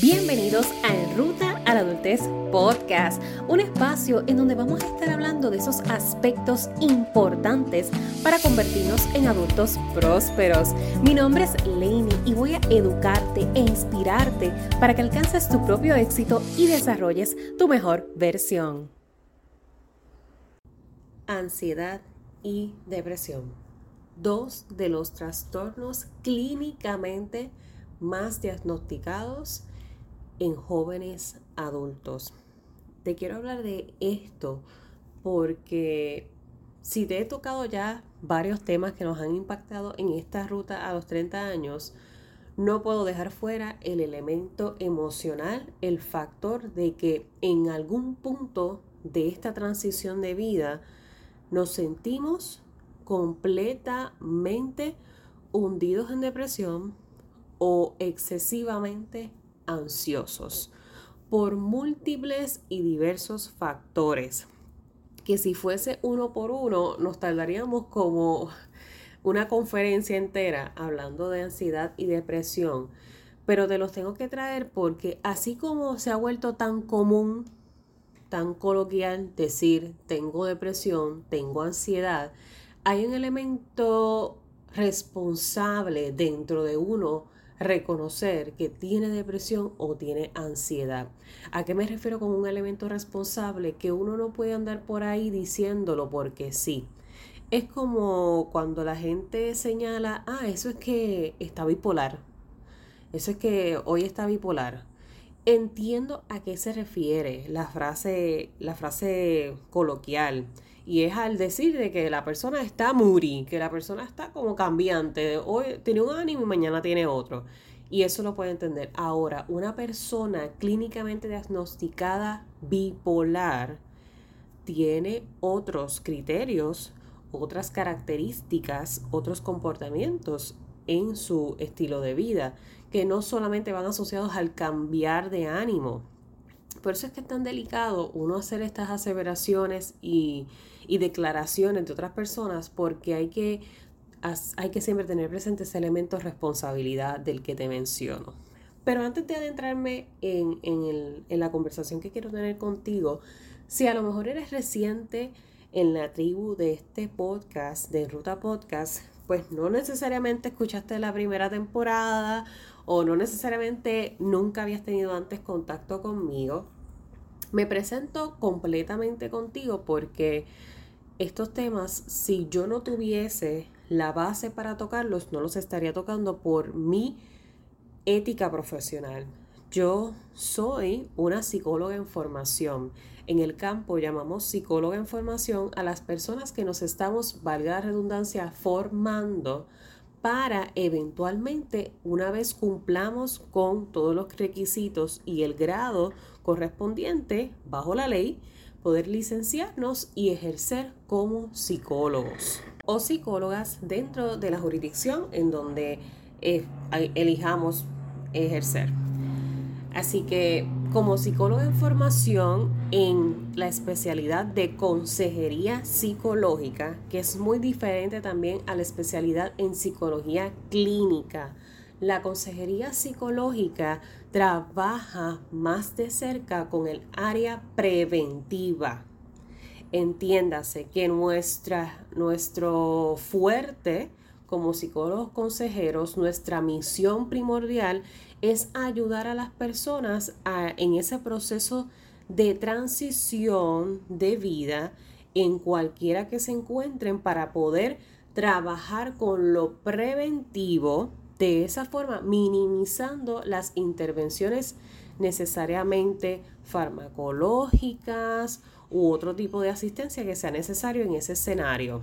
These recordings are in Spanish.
Bienvenidos a En Ruta a la Adultez Podcast, un espacio en donde vamos a estar hablando de esos aspectos importantes para convertirnos en adultos prósperos. Mi nombre es Lainey y voy a educarte e inspirarte para que alcances tu propio éxito y desarrolles tu mejor versión. Ansiedad y depresión. Dos de los trastornos clínicamente más diagnosticados en jóvenes adultos. Te quiero hablar de esto porque si te he tocado ya varios temas que nos han impactado en esta ruta a los 30 años, no puedo dejar fuera el elemento emocional, el factor de que en algún punto de esta transición de vida nos sentimos completamente hundidos en depresión o excesivamente ansiosos por múltiples y diversos factores que si fuese uno por uno nos tardaríamos como una conferencia entera hablando de ansiedad y depresión, pero te los tengo que traer porque así como se ha vuelto tan común, tan coloquial decir tengo depresión, tengo ansiedad, hay un elemento responsable dentro de uno reconocer que tiene depresión o tiene ansiedad. ¿A qué me refiero con un elemento responsable? Que uno no puede andar por ahí diciéndolo porque sí. Es como cuando la gente señala, ah, eso es que está bipolar. Eso es que hoy está bipolar. Entiendo a qué se refiere la frase, la frase coloquial. Y es al decir de que la persona está moody, que la persona está como cambiante. Hoy tiene un ánimo y mañana tiene otro. Y eso lo puede entender. Ahora, una persona clínicamente diagnosticada bipolar tiene otros criterios, otras características, otros comportamientos en su estilo de vida, que no solamente van asociados al cambiar de ánimo. Por eso es que es tan delicado uno hacer estas aseveraciones y, y declaraciones de otras personas porque hay que, hay que siempre tener presente ese elemento de responsabilidad del que te menciono. Pero antes de adentrarme en, en la conversación que quiero tener contigo, si a lo mejor eres reciente en la tribu de este podcast, de Ruta Podcast, pues no necesariamente escuchaste la primera temporada o no necesariamente nunca habías tenido antes contacto conmigo. Me presento completamente contigo porque estos temas, si yo no tuviese la base para tocarlos, no los estaría tocando por mi ética profesional. Yo soy una psicóloga en formación. En el campo llamamos psicóloga en formación a las personas que nos estamos, valga la redundancia, formando para eventualmente, una vez cumplamos con todos los requisitos y el grado correspondiente bajo la ley, poder licenciarnos y ejercer como psicólogos o psicólogas dentro de la jurisdicción en donde eh, elijamos ejercer. Así que como psicóloga en formación en la especialidad de consejería psicológica, que es muy diferente también a la especialidad en psicología clínica, la consejería psicológica trabaja más de cerca con el área preventiva. Entiéndase que nuestra, nuestro fuerte como psicólogos consejeros, nuestra misión primordial es ayudar a las personas en ese proceso de transición de vida en cualquiera que se encuentren para poder trabajar con lo preventivo de esa forma, minimizando las intervenciones necesariamente farmacológicas u otro tipo de asistencia que sea necesario en ese escenario.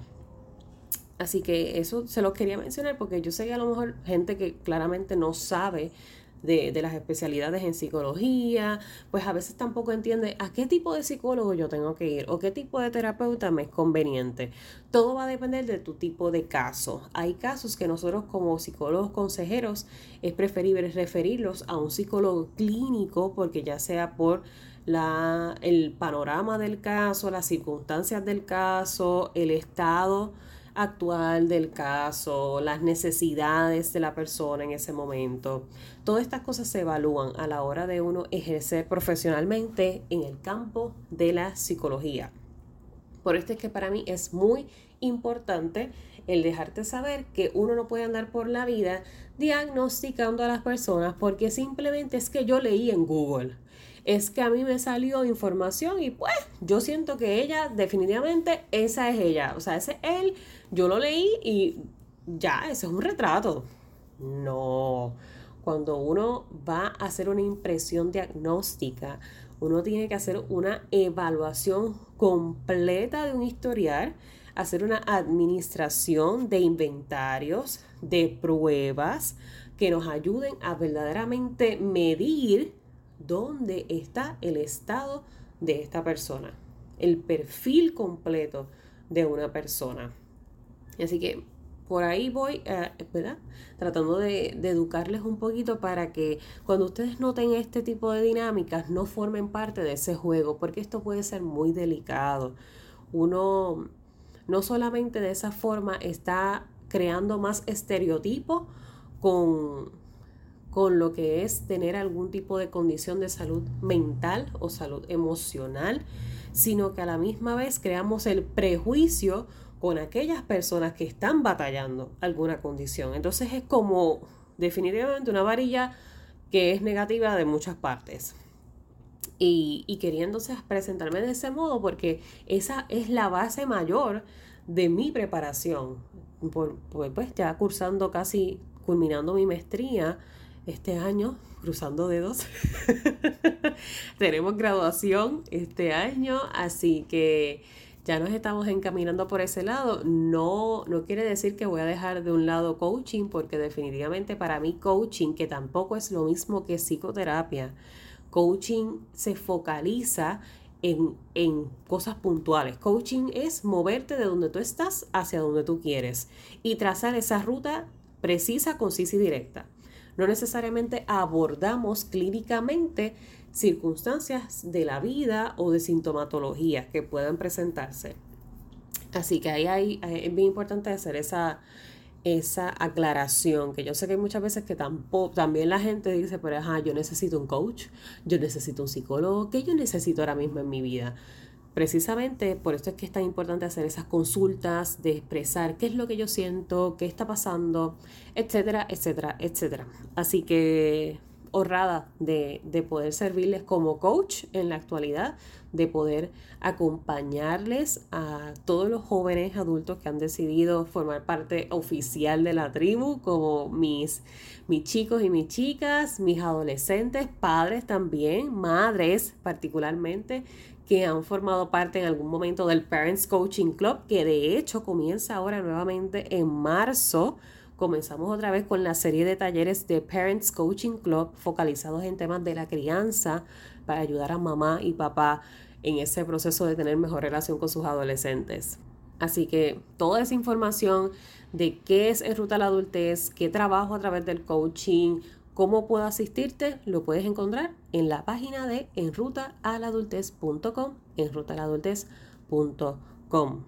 Así que eso se lo quería mencionar porque yo sé que a lo mejor gente que claramente no sabe de, las especialidades en psicología, pues a veces tampoco entiende a qué tipo de psicólogo yo tengo que ir o qué tipo de terapeuta me es conveniente. Todo va a depender de tu tipo de caso. Hay casos que nosotros como psicólogos consejeros es preferible referirlos a un psicólogo clínico porque ya sea por la, el panorama del caso, las circunstancias del caso, el estado actual del caso, las necesidades de la persona en ese momento. Todas estas cosas se evalúan a la hora de uno ejercer profesionalmente en el campo de la psicología. Por esto es que para mí es muy importante el dejarte saber que uno no puede andar por la vida diagnosticando a las personas porque simplemente es que yo leí en Google. Es que a mí me salió información y pues yo siento que ella definitivamente esa es ella. O sea, ese es él. Yo lo leí y ya, ese es un retrato. No. Cuando uno va a hacer una impresión diagnóstica, uno tiene que hacer una evaluación completa de un historial, hacer una administración de inventarios, de pruebas que nos ayuden a verdaderamente medir dónde está el estado de esta persona, el perfil completo de una persona. Así que por ahí voy, eh, ¿verdad? Tratando de, educarles un poquito para que cuando ustedes noten este tipo de dinámicas no formen parte de ese juego, porque esto puede ser muy delicado. Uno no solamente de esa forma está creando más estereotipos con, con lo que es tener algún tipo de condición de salud mental o salud emocional, sino que a la misma vez creamos el prejuicio con aquellas personas que están batallando alguna condición. Entonces es como definitivamente una varilla que es negativa de muchas partes. Y, y queriéndose presentarme de ese modo porque esa es la base mayor de mi preparación. Pues ya cursando casi, culminando mi maestría este año, cruzando dedos. Tenemos graduación este año, así que ya nos estamos encaminando por ese lado. No, no quiere decir que voy a dejar de un lado coaching, porque definitivamente para mí coaching, que tampoco es lo mismo que psicoterapia, coaching se focaliza en, en, cosas puntuales. Coaching es moverte de donde tú estás hacia donde tú quieres y trazar esa ruta precisa, concisa y directa. No necesariamente abordamos clínicamente circunstancias de la vida o de sintomatología que puedan presentarse. Así que ahí, hay, es bien importante hacer esa, esa aclaración, que yo sé que hay muchas veces que tampoco, también la gente dice, pero yo necesito un coach, yo necesito un psicólogo, ¿qué yo necesito ahora mismo en mi vida? Precisamente por esto es que es tan importante hacer esas consultas, de expresar qué es lo que yo siento, qué está pasando, etcétera, etcétera, etcétera. Así que honrada de, de, poder servirles como coach en la actualidad, de poder acompañarles a todos los jóvenes adultos que han decidido formar parte oficial de la tribu, como mis, mis chicos y mis chicas, mis adolescentes, padres también, madres particularmente, que han formado parte en algún momento del Parents Coaching Club, que de hecho comienza ahora nuevamente en marzo comenzamos otra vez con la serie de talleres de Parents Coaching Club focalizados en temas de la crianza para ayudar a mamá y papá en ese proceso de tener mejor relación con sus adolescentes. Así que toda esa información de qué es en ruta a la adultez, qué trabajo a través del coaching, cómo puedo asistirte, lo puedes encontrar en la página de enrutaaladultez.com, enrutaaladultez.com.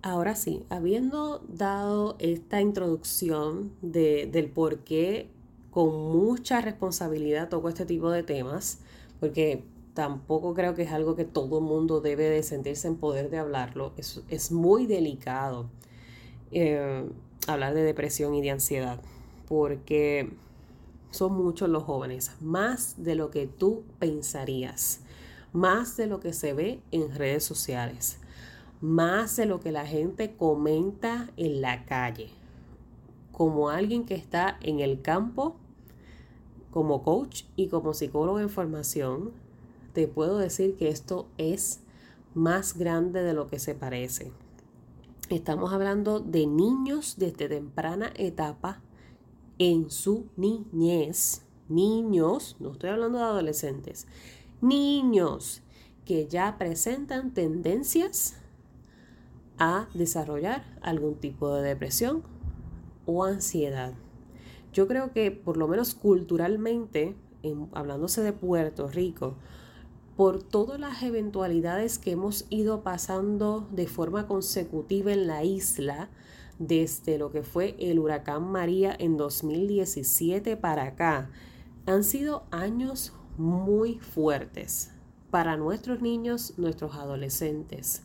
Ahora sí, habiendo dado esta introducción de, del por qué con mucha responsabilidad toco este tipo de temas, porque tampoco creo que es algo que todo el mundo debe de sentirse en poder de hablarlo, es, es muy delicado eh, hablar de depresión y de ansiedad, porque son muchos los jóvenes, más de lo que tú pensarías, más de lo que se ve en redes sociales más de lo que la gente comenta en la calle. Como alguien que está en el campo, como coach y como psicólogo en formación, te puedo decir que esto es más grande de lo que se parece. Estamos hablando de niños desde temprana etapa en su niñez. Niños, no estoy hablando de adolescentes, niños que ya presentan tendencias a desarrollar algún tipo de depresión o ansiedad. Yo creo que por lo menos culturalmente, hablándose de Puerto Rico, por todas las eventualidades que hemos ido pasando de forma consecutiva en la isla, desde lo que fue el huracán María en 2017 para acá, han sido años muy fuertes para nuestros niños, nuestros adolescentes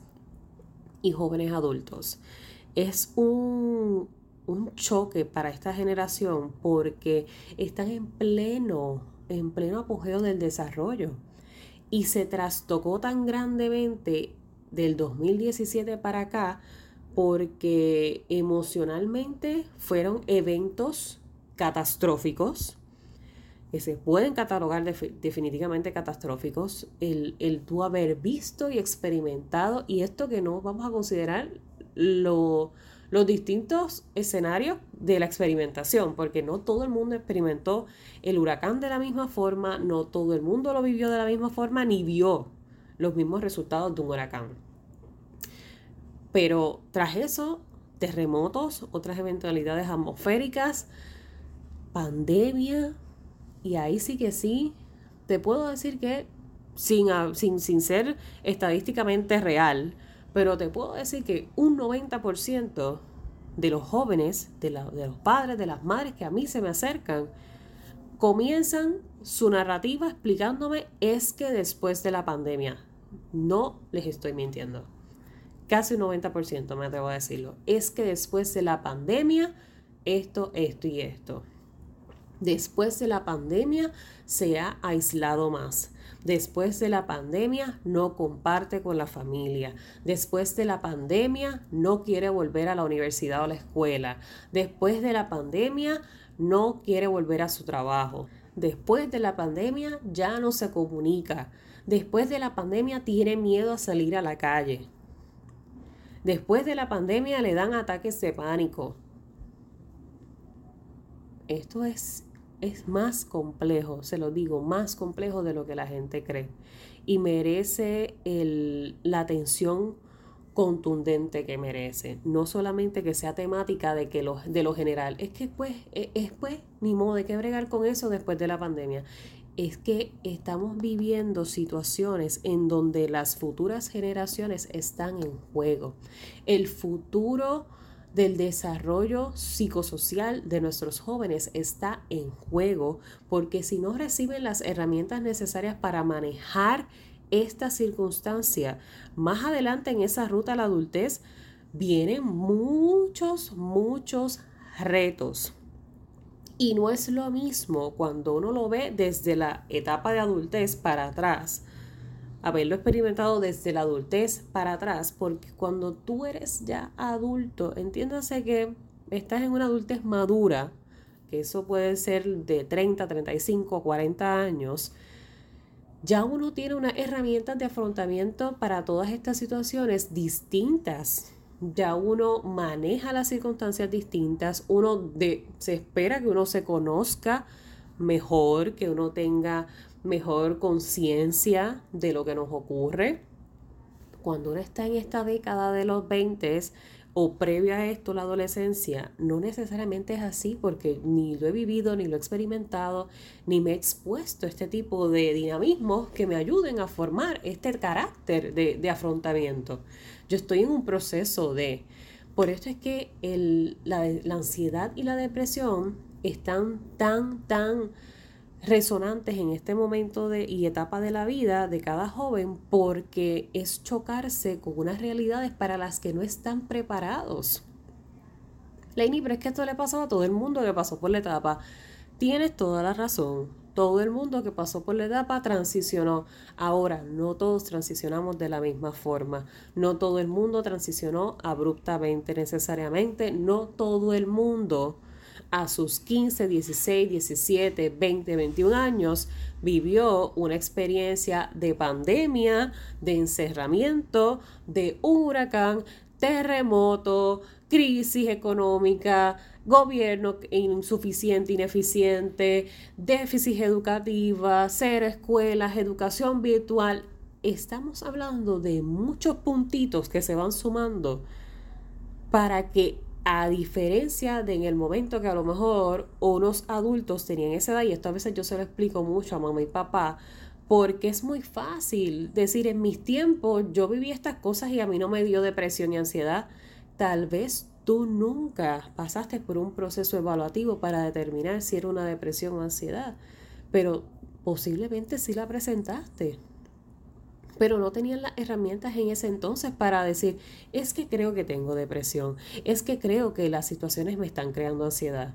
y jóvenes adultos. Es un, un choque para esta generación porque están en pleno, en pleno apogeo del desarrollo y se trastocó tan grandemente del 2017 para acá porque emocionalmente fueron eventos catastróficos que se pueden catalogar definitivamente catastróficos, el, el tú haber visto y experimentado, y esto que no vamos a considerar lo, los distintos escenarios de la experimentación, porque no todo el mundo experimentó el huracán de la misma forma, no todo el mundo lo vivió de la misma forma, ni vio los mismos resultados de un huracán. Pero tras eso, terremotos, otras eventualidades atmosféricas, pandemia, y ahí sí que sí, te puedo decir que sin, sin, sin ser estadísticamente real, pero te puedo decir que un 90% de los jóvenes, de, de los padres, de las madres que a mí se me acercan, comienzan su narrativa explicándome es que después de la pandemia, no les estoy mintiendo casi un 90% me atrevo a decirlo, es que después de la pandemia, esto, esto y esto. Después de la pandemia se ha aislado más. Después de la pandemia no comparte con la familia. Después de la pandemia no quiere volver a la universidad o la escuela. Después de la pandemia no quiere volver a su trabajo. Después de la pandemia ya no se comunica. Después de la pandemia tiene miedo a salir a la calle. Después de la pandemia le dan ataques de pánico. Esto es, es más complejo, se lo digo, más complejo de lo que la gente cree. Y merece la atención contundente que merece. No solamente que sea temática de, que lo, de lo general. Es que pues, es, es pues, ni modo de que bregar con eso después de la pandemia es que estamos viviendo situaciones en donde las futuras generaciones están en juego. El futuro del desarrollo psicosocial de nuestros jóvenes está en juego porque si no reciben las herramientas necesarias para manejar esta circunstancia, más adelante en esa ruta a la adultez vienen muchos, muchos retos. Y no es lo mismo cuando uno lo ve desde la etapa de adultez para atrás, haberlo experimentado desde la adultez para atrás, porque cuando tú eres ya adulto, entiéndase que estás en una adultez madura, que eso puede ser de 30, 35, 40 años, ya uno tiene unas herramientas de afrontamiento para todas estas situaciones distintas ya uno maneja las circunstancias distintas, uno de, se espera que uno se conozca mejor, que uno tenga mejor conciencia de lo que nos ocurre. Cuando uno está en esta década de los 20 o previo a esto la adolescencia, no necesariamente es así porque ni lo he vivido, ni lo he experimentado, ni me he expuesto a este tipo de dinamismos que me ayuden a formar este carácter de, de afrontamiento. Yo estoy en un proceso de... Por esto es que la, ansiedad y la depresión están tan, tan resonantes en este momento de, y etapa de la vida de cada joven porque es chocarse con unas realidades para las que no están preparados. Lainey, pero es que esto le pasó a todo el mundo que pasó por la etapa. Tienes toda la razón todo el mundo que pasó por la etapa transicionó. Ahora, no todos transicionamos de la misma forma. No todo el mundo transicionó abruptamente necesariamente. No todo el mundo a sus 15, 16, 17, 20, 21 años vivió una experiencia de pandemia, de encerramiento, de huracán, terremoto, crisis económica, gobierno insuficiente, ineficiente, déficit educativa, cero escuelas, educación virtual. Estamos hablando de muchos puntitos que se van sumando para que a diferencia de en el momento que a lo mejor unos adultos tenían esa edad, y esto a veces yo se lo explico mucho a mamá y papá, porque es muy fácil decir en mis tiempos yo viví estas cosas y a mí no me dio depresión ni ansiedad. Tal vez tú nunca pasaste por un proceso evaluativo para determinar si era una depresión o ansiedad, pero posiblemente sí la presentaste. Pero no tenían las herramientas en ese entonces para decir, es que creo que tengo depresión, es que creo que las situaciones me están creando ansiedad.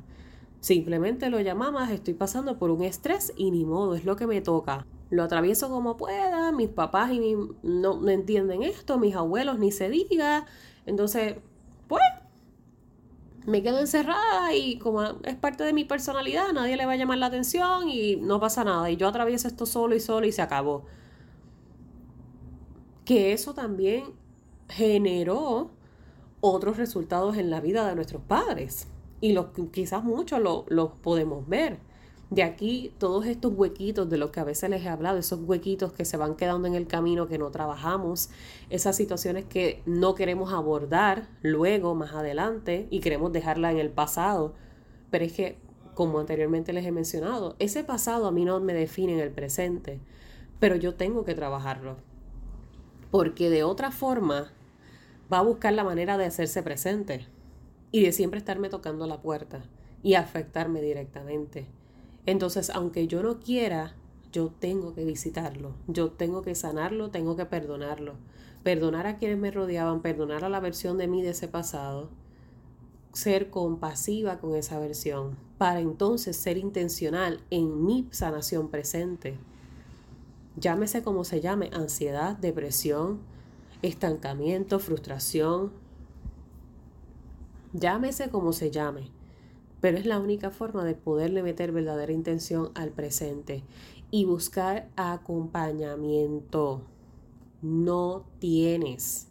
Simplemente lo llamamos, estoy pasando por un estrés y ni modo, es lo que me toca. Lo atravieso como pueda, mis papás y no, no entienden esto, mis abuelos ni se diga. Entonces, pues, me quedo encerrada y como es parte de mi personalidad, nadie le va a llamar la atención y no pasa nada. Y yo atravieso esto solo y solo y se acabó. Que eso también generó otros resultados en la vida de nuestros padres y los, quizás muchos los lo podemos ver. De aquí todos estos huequitos de los que a veces les he hablado, esos huequitos que se van quedando en el camino, que no trabajamos, esas situaciones que no queremos abordar luego, más adelante, y queremos dejarla en el pasado. Pero es que, como anteriormente les he mencionado, ese pasado a mí no me define en el presente, pero yo tengo que trabajarlo. Porque de otra forma va a buscar la manera de hacerse presente y de siempre estarme tocando la puerta y afectarme directamente. Entonces, aunque yo no quiera, yo tengo que visitarlo, yo tengo que sanarlo, tengo que perdonarlo, perdonar a quienes me rodeaban, perdonar a la versión de mí de ese pasado, ser compasiva con esa versión, para entonces ser intencional en mi sanación presente. Llámese como se llame, ansiedad, depresión, estancamiento, frustración, Llámese como se llame, pero es la única forma de poderle meter verdadera intención al presente y buscar acompañamiento. No tienes.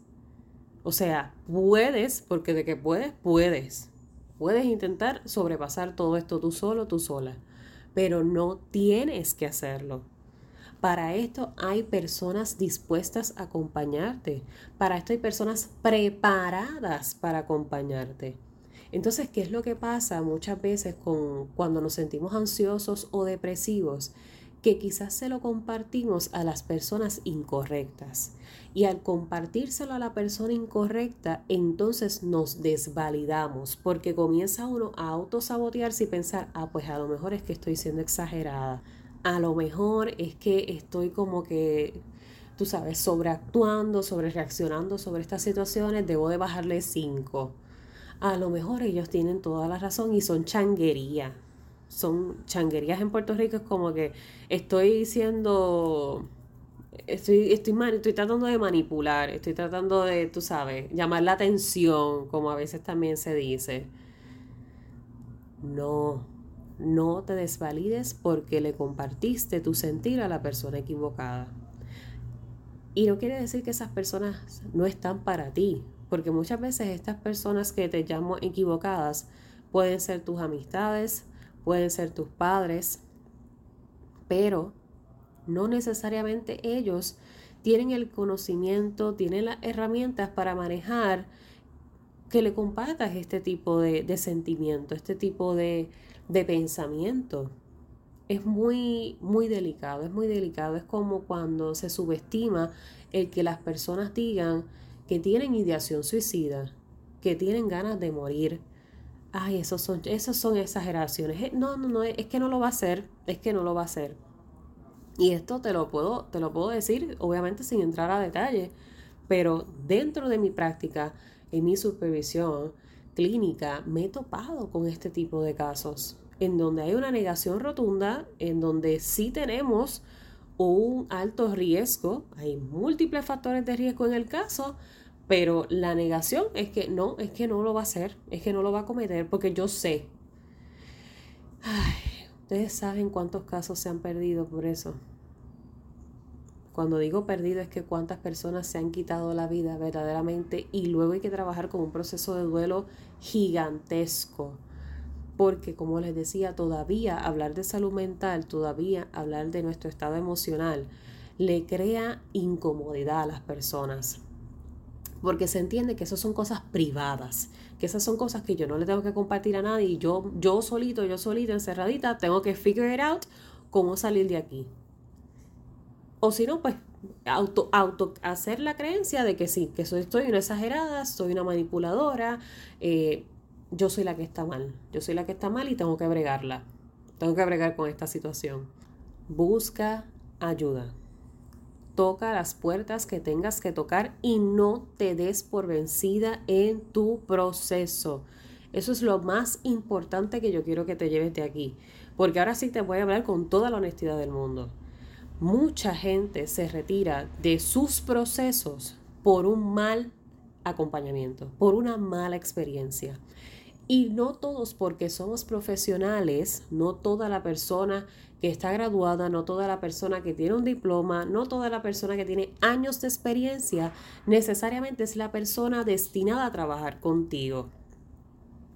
O sea, puedes, porque de que puedes, puedes. Puedes intentar sobrepasar todo esto tú solo, tú sola, pero no tienes que hacerlo. Para esto hay personas dispuestas a acompañarte. Para esto hay personas preparadas para acompañarte. Entonces, ¿qué es lo que pasa muchas veces con, cuando nos sentimos ansiosos o depresivos? Que quizás se lo compartimos a las personas incorrectas. Y al compartírselo a la persona incorrecta, entonces nos desvalidamos, porque comienza uno a autosabotearse y pensar, ah, pues a lo mejor es que estoy siendo exagerada a lo mejor es que estoy como que, tú sabes, sobreactuando, sobre reaccionando sobre estas situaciones, debo de bajarle cinco. A lo mejor ellos tienen toda la razón y son changuerías. Son changuerías en Puerto Rico, es como que estoy diciendo, estoy, estoy, estoy tratando de manipular, estoy tratando de, tú sabes, llamar la atención, como a veces también se dice. No, no te desvalides porque le compartiste tu sentir a la persona equivocada. Y no quiere decir que esas personas no están para ti, porque muchas veces estas personas que te llamo equivocadas pueden ser tus amistades, pueden ser tus padres, pero no necesariamente ellos tienen el conocimiento, tienen las herramientas para manejar que le compartas este tipo de, de sentimiento, este tipo de, de pensamiento. Es muy, muy delicado, es muy delicado. Es como cuando se subestima el que las personas digan que tienen ideación suicida, que tienen ganas de morir. Ay, esos son, esos son exageraciones. Eh, no, no, no, es que no lo va a hacer, es que no lo va a hacer. Y esto te lo puedo, te lo puedo decir, obviamente sin entrar a detalle, pero dentro de mi práctica, en mi supervisión, clínica me he topado con este tipo de casos, en donde hay una negación rotunda, en donde sí tenemos un alto riesgo, hay múltiples factores de riesgo en el caso, pero la negación es que no, es que no lo va a hacer, es que no lo va a cometer, porque yo sé. Ay, ustedes saben cuántos casos se han perdido por eso. Cuando digo perdido es que cuántas personas se han quitado la vida verdaderamente y luego hay que trabajar con un proceso de duelo gigantesco. Porque como les decía, todavía hablar de salud mental, todavía hablar de nuestro estado emocional, le crea incomodidad a las personas. Porque se entiende que esas son cosas privadas, que esas son cosas que yo no le tengo que compartir a nadie y yo, yo solito, yo solita, encerradita, tengo que figure out cómo salir de aquí. O si no, pues auto, auto hacer la creencia de que sí, que soy, estoy una exagerada, soy una manipuladora, eh, yo soy la que está mal, yo soy la que está mal y tengo que bregarla, tengo que bregar con esta situación. Busca ayuda. Toca las puertas que tengas que tocar y no te des por vencida en tu proceso. Eso es lo más importante que yo quiero que te lleves de aquí. Porque ahora sí te voy a hablar con toda la honestidad del mundo. Mucha gente se retira de sus procesos por un mal acompañamiento, por una mala experiencia. Y no todos porque somos profesionales, no toda la persona que está graduada, no toda la persona que tiene un diploma, no toda la persona que tiene años de experiencia, necesariamente es la persona destinada a trabajar contigo.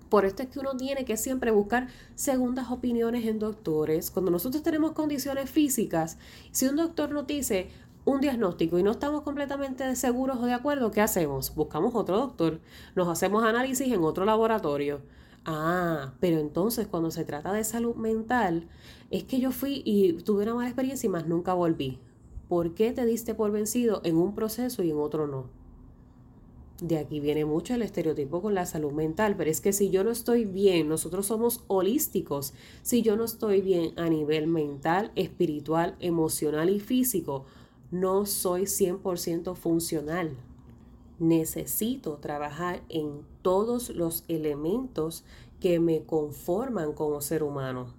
Por esto es que uno tiene que siempre buscar segundas opiniones en doctores. Cuando nosotros tenemos condiciones físicas, si un doctor nos dice un diagnóstico y no estamos completamente seguros o de acuerdo, ¿qué hacemos? Buscamos otro doctor, nos hacemos análisis en otro laboratorio. Ah, pero entonces cuando se trata de salud mental, es que yo fui y tuve una mala experiencia y más nunca volví. ¿Por qué te diste por vencido en un proceso y en otro no? De aquí viene mucho el estereotipo con la salud mental, pero es que si yo no estoy bien, nosotros somos holísticos, si yo no estoy bien a nivel mental, espiritual, emocional y físico, no soy 100% funcional. Necesito trabajar en todos los elementos que me conforman como ser humano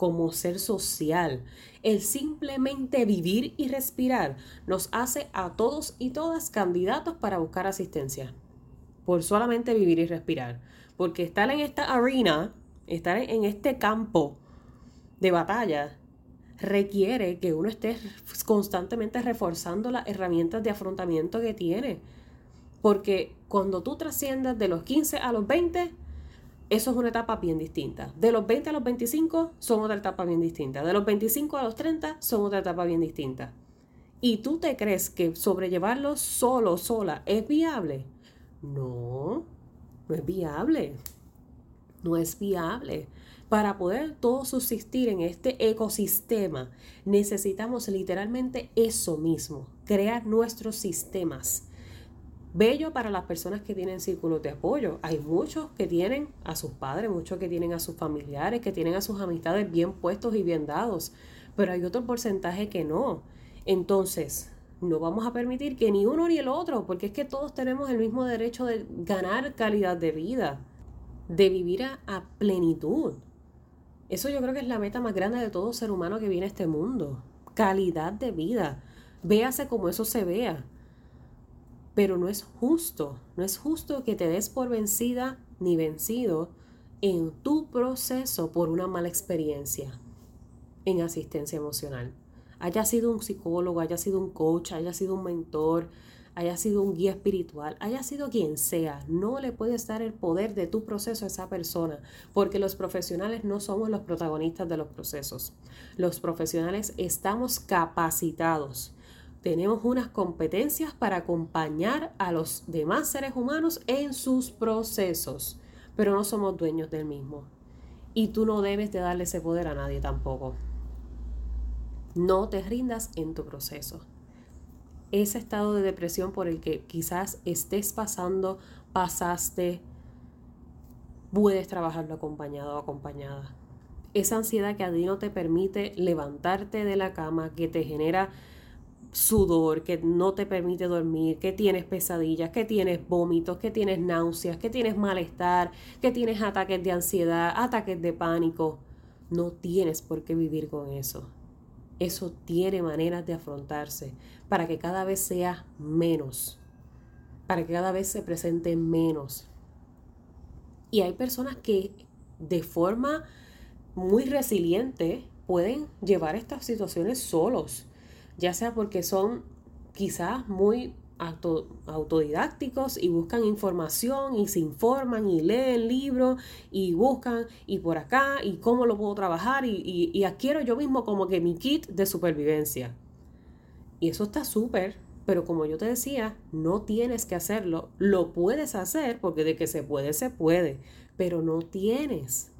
como ser social. El simplemente vivir y respirar nos hace a todos y todas candidatos para buscar asistencia. Por solamente vivir y respirar. Porque estar en esta arena, estar en este campo de batalla, requiere que uno esté constantemente reforzando las herramientas de afrontamiento que tiene. Porque cuando tú trasciendas de los 15 a los 20, eso es una etapa bien distinta. De los 20 a los 25 son otra etapa bien distinta. De los 25 a los 30 son otra etapa bien distinta. ¿Y tú te crees que sobrellevarlo solo, sola, es viable? No, no es viable. No es viable. Para poder todo subsistir en este ecosistema, necesitamos literalmente eso mismo, crear nuestros sistemas bello para las personas que tienen círculos de apoyo. Hay muchos que tienen a sus padres, muchos que tienen a sus familiares, que tienen a sus amistades bien puestos y bien dados, pero hay otro porcentaje que no. Entonces, no vamos a permitir que ni uno ni el otro, porque es que todos tenemos el mismo derecho de ganar calidad de vida, de vivir a, a plenitud. Eso yo creo que es la meta más grande de todo ser humano que viene a este mundo. Calidad de vida. Véase como eso se vea. Pero no es justo, no es justo que te des por vencida ni vencido en tu proceso por una mala experiencia en asistencia emocional. Haya sido un psicólogo, haya sido un coach, haya sido un mentor, haya sido un guía espiritual, haya sido quien sea, no le puedes dar el poder de tu proceso a esa persona, porque los profesionales no somos los protagonistas de los procesos. Los profesionales estamos capacitados tenemos unas competencias para acompañar a los demás seres humanos en sus procesos, pero no somos dueños del mismo. Y tú no debes de darle ese poder a nadie tampoco. No te rindas en tu proceso. Ese estado de depresión por el que quizás estés pasando, pasaste, puedes trabajarlo acompañado o acompañada. Esa ansiedad que a ti no te permite levantarte de la cama, que te genera sudor que no te permite dormir, que tienes pesadillas, que tienes vómitos, que tienes náuseas, que tienes malestar, que tienes ataques de ansiedad, ataques de pánico. No tienes por qué vivir con eso. Eso tiene maneras de afrontarse para que cada vez sea menos, para que cada vez se presente menos. Y hay personas que de forma muy resiliente pueden llevar estas situaciones solos ya sea porque son quizás muy autodidácticos y buscan información y se informan y leen libros y buscan y por acá y cómo lo puedo trabajar y, y adquiero yo mismo como que mi kit de supervivencia. Y eso está súper, pero como yo te decía, no tienes que hacerlo. Lo puedes hacer porque de que se puede, se puede, pero no tienes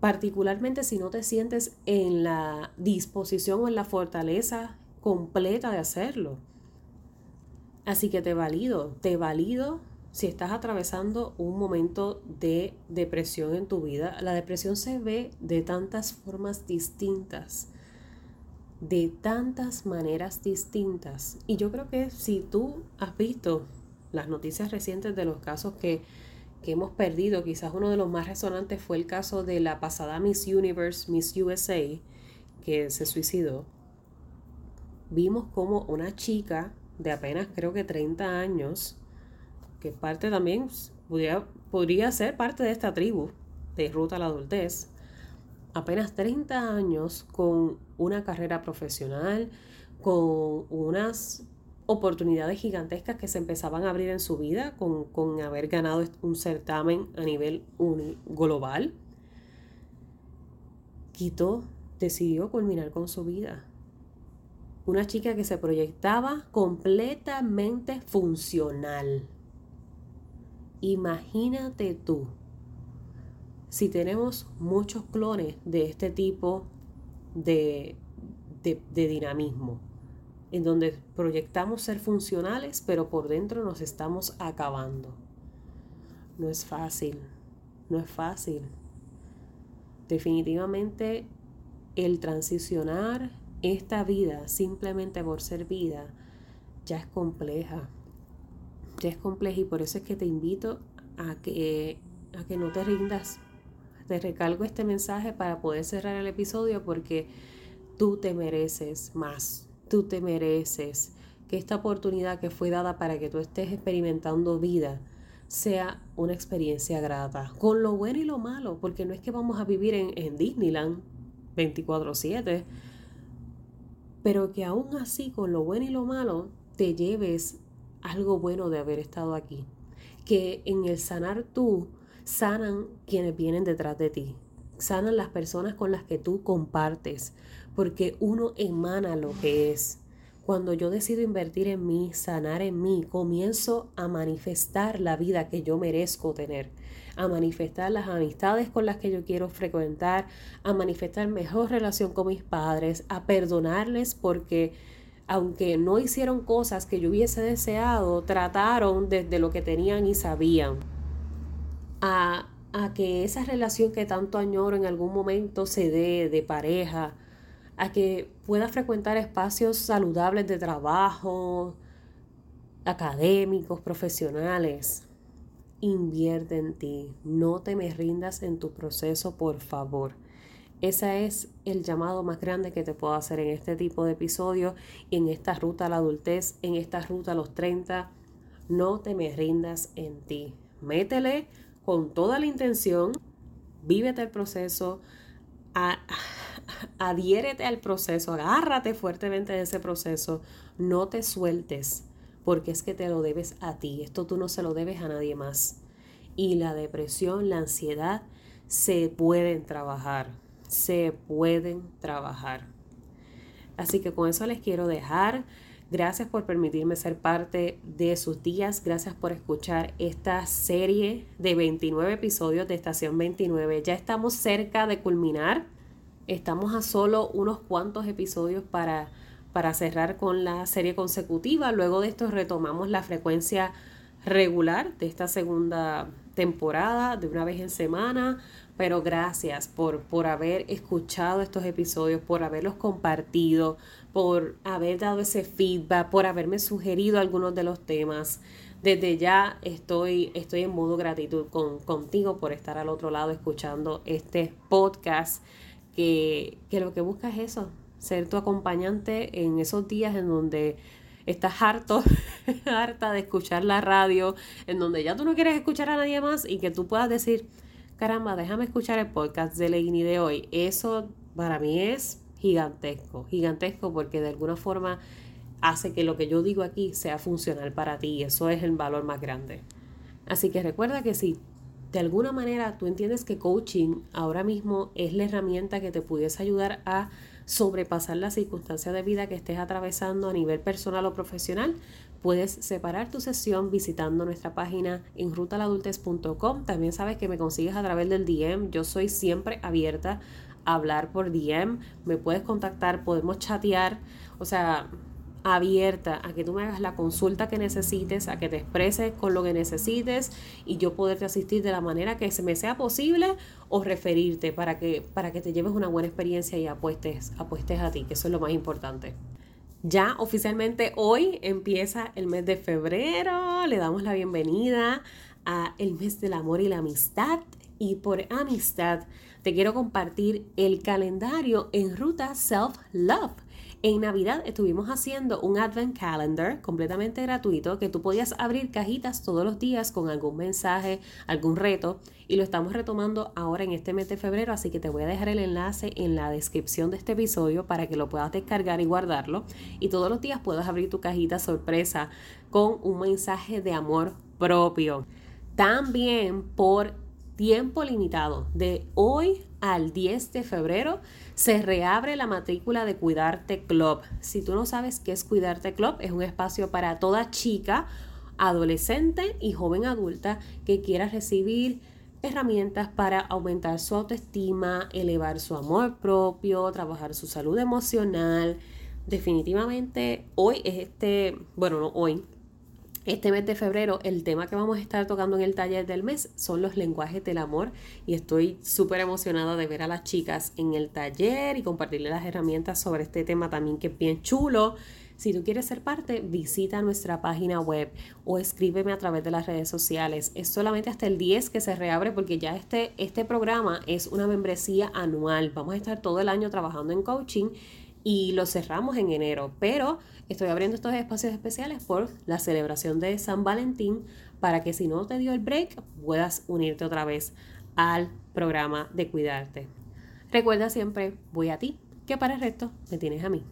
particularmente si no te sientes en la disposición o en la fortaleza completa de hacerlo. Así que te valido, te valido si estás atravesando un momento de depresión en tu vida. La depresión se ve de tantas formas distintas, de tantas maneras distintas. Y yo creo que si tú has visto las noticias recientes de los casos que, que hemos perdido, quizás uno de los más resonantes fue el caso de la pasada Miss Universe, Miss USA, que se suicidó. Vimos como una chica de apenas creo que 30 años, que parte también, podría, podría ser parte de esta tribu de Ruta a la Adultez, apenas 30 años con una carrera profesional, con unas oportunidades gigantescas que se empezaban a abrir en su vida, con, con haber ganado un certamen a nivel global. Quito decidió culminar con su vida. Una chica que se proyectaba completamente funcional. Imagínate tú, si tenemos muchos clones de este tipo de, de, dinamismo, en donde proyectamos ser funcionales, pero por dentro nos estamos acabando. No es fácil, no es fácil. Definitivamente el transicionar esta vida simplemente por ser vida ya es compleja. Ya es compleja y por eso es que te invito a que, a que no te rindas. Te recalco este mensaje para poder cerrar el episodio porque tú te mereces más. Tú te mereces que esta oportunidad que fue dada para que tú estés experimentando vida sea una experiencia grata, con lo bueno y lo malo, porque no es que vamos a vivir en, en Disneyland 24/7, pero que aún así con lo bueno y lo malo te lleves algo bueno de haber estado aquí. Que en el sanar tú sanan quienes vienen detrás de ti, sanan las personas con las que tú compartes, porque uno emana lo que es. Cuando yo decido invertir en mí, sanar en mí, comienzo a manifestar la vida que yo merezco tener a manifestar las amistades con las que yo quiero frecuentar, a manifestar mejor relación con mis padres, a perdonarles porque aunque no hicieron cosas que yo hubiese deseado, trataron desde lo que tenían y sabían. A, a que esa relación que tanto añoro en algún momento se dé de pareja, a que pueda frecuentar espacios saludables de trabajo, académicos, profesionales invierte en ti, no te me rindas en tu proceso, por favor. Ese es el llamado más grande que te puedo hacer en este tipo de episodio, en esta ruta a la adultez, en esta ruta a los 30. No te me rindas en ti. Métele con toda la intención, vívete el proceso, adhiérete al proceso, agárrate fuertemente de ese proceso, no te sueltes porque es que te lo debes a ti, esto tú no se lo debes a nadie más. Y la depresión, la ansiedad, se pueden trabajar, se pueden trabajar. Así que con eso les quiero dejar. Gracias por permitirme ser parte de sus días. Gracias por escuchar esta serie de 29 episodios de Estación 29. Ya estamos cerca de culminar. Estamos a solo unos cuantos episodios para para cerrar con la serie consecutiva. Luego de esto retomamos la frecuencia regular de esta segunda temporada, de una vez en semana. Pero gracias por, por haber escuchado estos episodios, por haberlos compartido, por haber dado ese feedback, por haberme sugerido algunos de los temas. Desde ya estoy, estoy en modo gratitud con, contigo por estar al otro lado escuchando este podcast que, que lo que busca es eso, ser tu acompañante en esos días en donde estás harto, harta de escuchar la radio, en donde ya tú no quieres escuchar a nadie más y que tú puedas decir, caramba, déjame escuchar el podcast de Leini de hoy. Eso para mí es gigantesco, gigantesco porque de alguna forma hace que lo que yo digo aquí sea funcional para ti eso es el valor más grande. Así que recuerda que si de alguna manera tú entiendes que coaching ahora mismo es la herramienta que te pudiese ayudar a sobrepasar la circunstancia de vida que estés atravesando a nivel personal o profesional, puedes separar tu sesión visitando nuestra página en rutaladultes.com. También sabes que me consigues a través del DM. Yo soy siempre abierta hablar por DM, me puedes contactar, podemos chatear, o sea, abierta a que tú me hagas la consulta que necesites, a que te expreses con lo que necesites y yo poderte asistir de la manera que se me sea posible o referirte para que, para que te lleves una buena experiencia y apuestes, apuestes a ti, que eso es lo más importante. Ya oficialmente hoy empieza el mes de febrero, le damos la bienvenida a el mes del amor y la amistad. Y por amistad te quiero compartir el calendario en ruta Self Love en Navidad estuvimos haciendo un Advent Calendar completamente gratuito que tú podías abrir cajitas todos los días con algún mensaje, algún reto y lo estamos retomando ahora en este mes de febrero, así que te voy a dejar el enlace en la descripción de este episodio para que lo puedas descargar y guardarlo y todos los días puedas abrir tu cajita sorpresa con un mensaje de amor propio. También por tiempo limitado, de hoy al 10 de febrero, se reabre la matrícula de Cuidarte Club. Si tú no sabes qué es Cuidarte Club, es un espacio para toda chica, adolescente y joven adulta que quiera recibir herramientas para aumentar su autoestima, elevar su amor propio, trabajar su salud emocional. Definitivamente hoy es este, bueno, no hoy, este mes de febrero, el tema que vamos a estar tocando en el taller del mes son los lenguajes del amor y estoy súper emocionada de ver a las chicas en el taller y compartirles las herramientas sobre este tema también que es bien chulo. Si tú quieres ser parte, visita nuestra página web o escríbeme a través de las redes sociales. Es solamente hasta el 10 que se reabre porque ya este, este programa es una membresía anual. Vamos a estar todo el año trabajando en coaching y lo cerramos en enero, pero estoy abriendo estos espacios especiales por la celebración de San Valentín para que si no te dio el break puedas unirte otra vez al programa de cuidarte. Recuerda siempre, voy a ti, que para el resto me tienes a mí.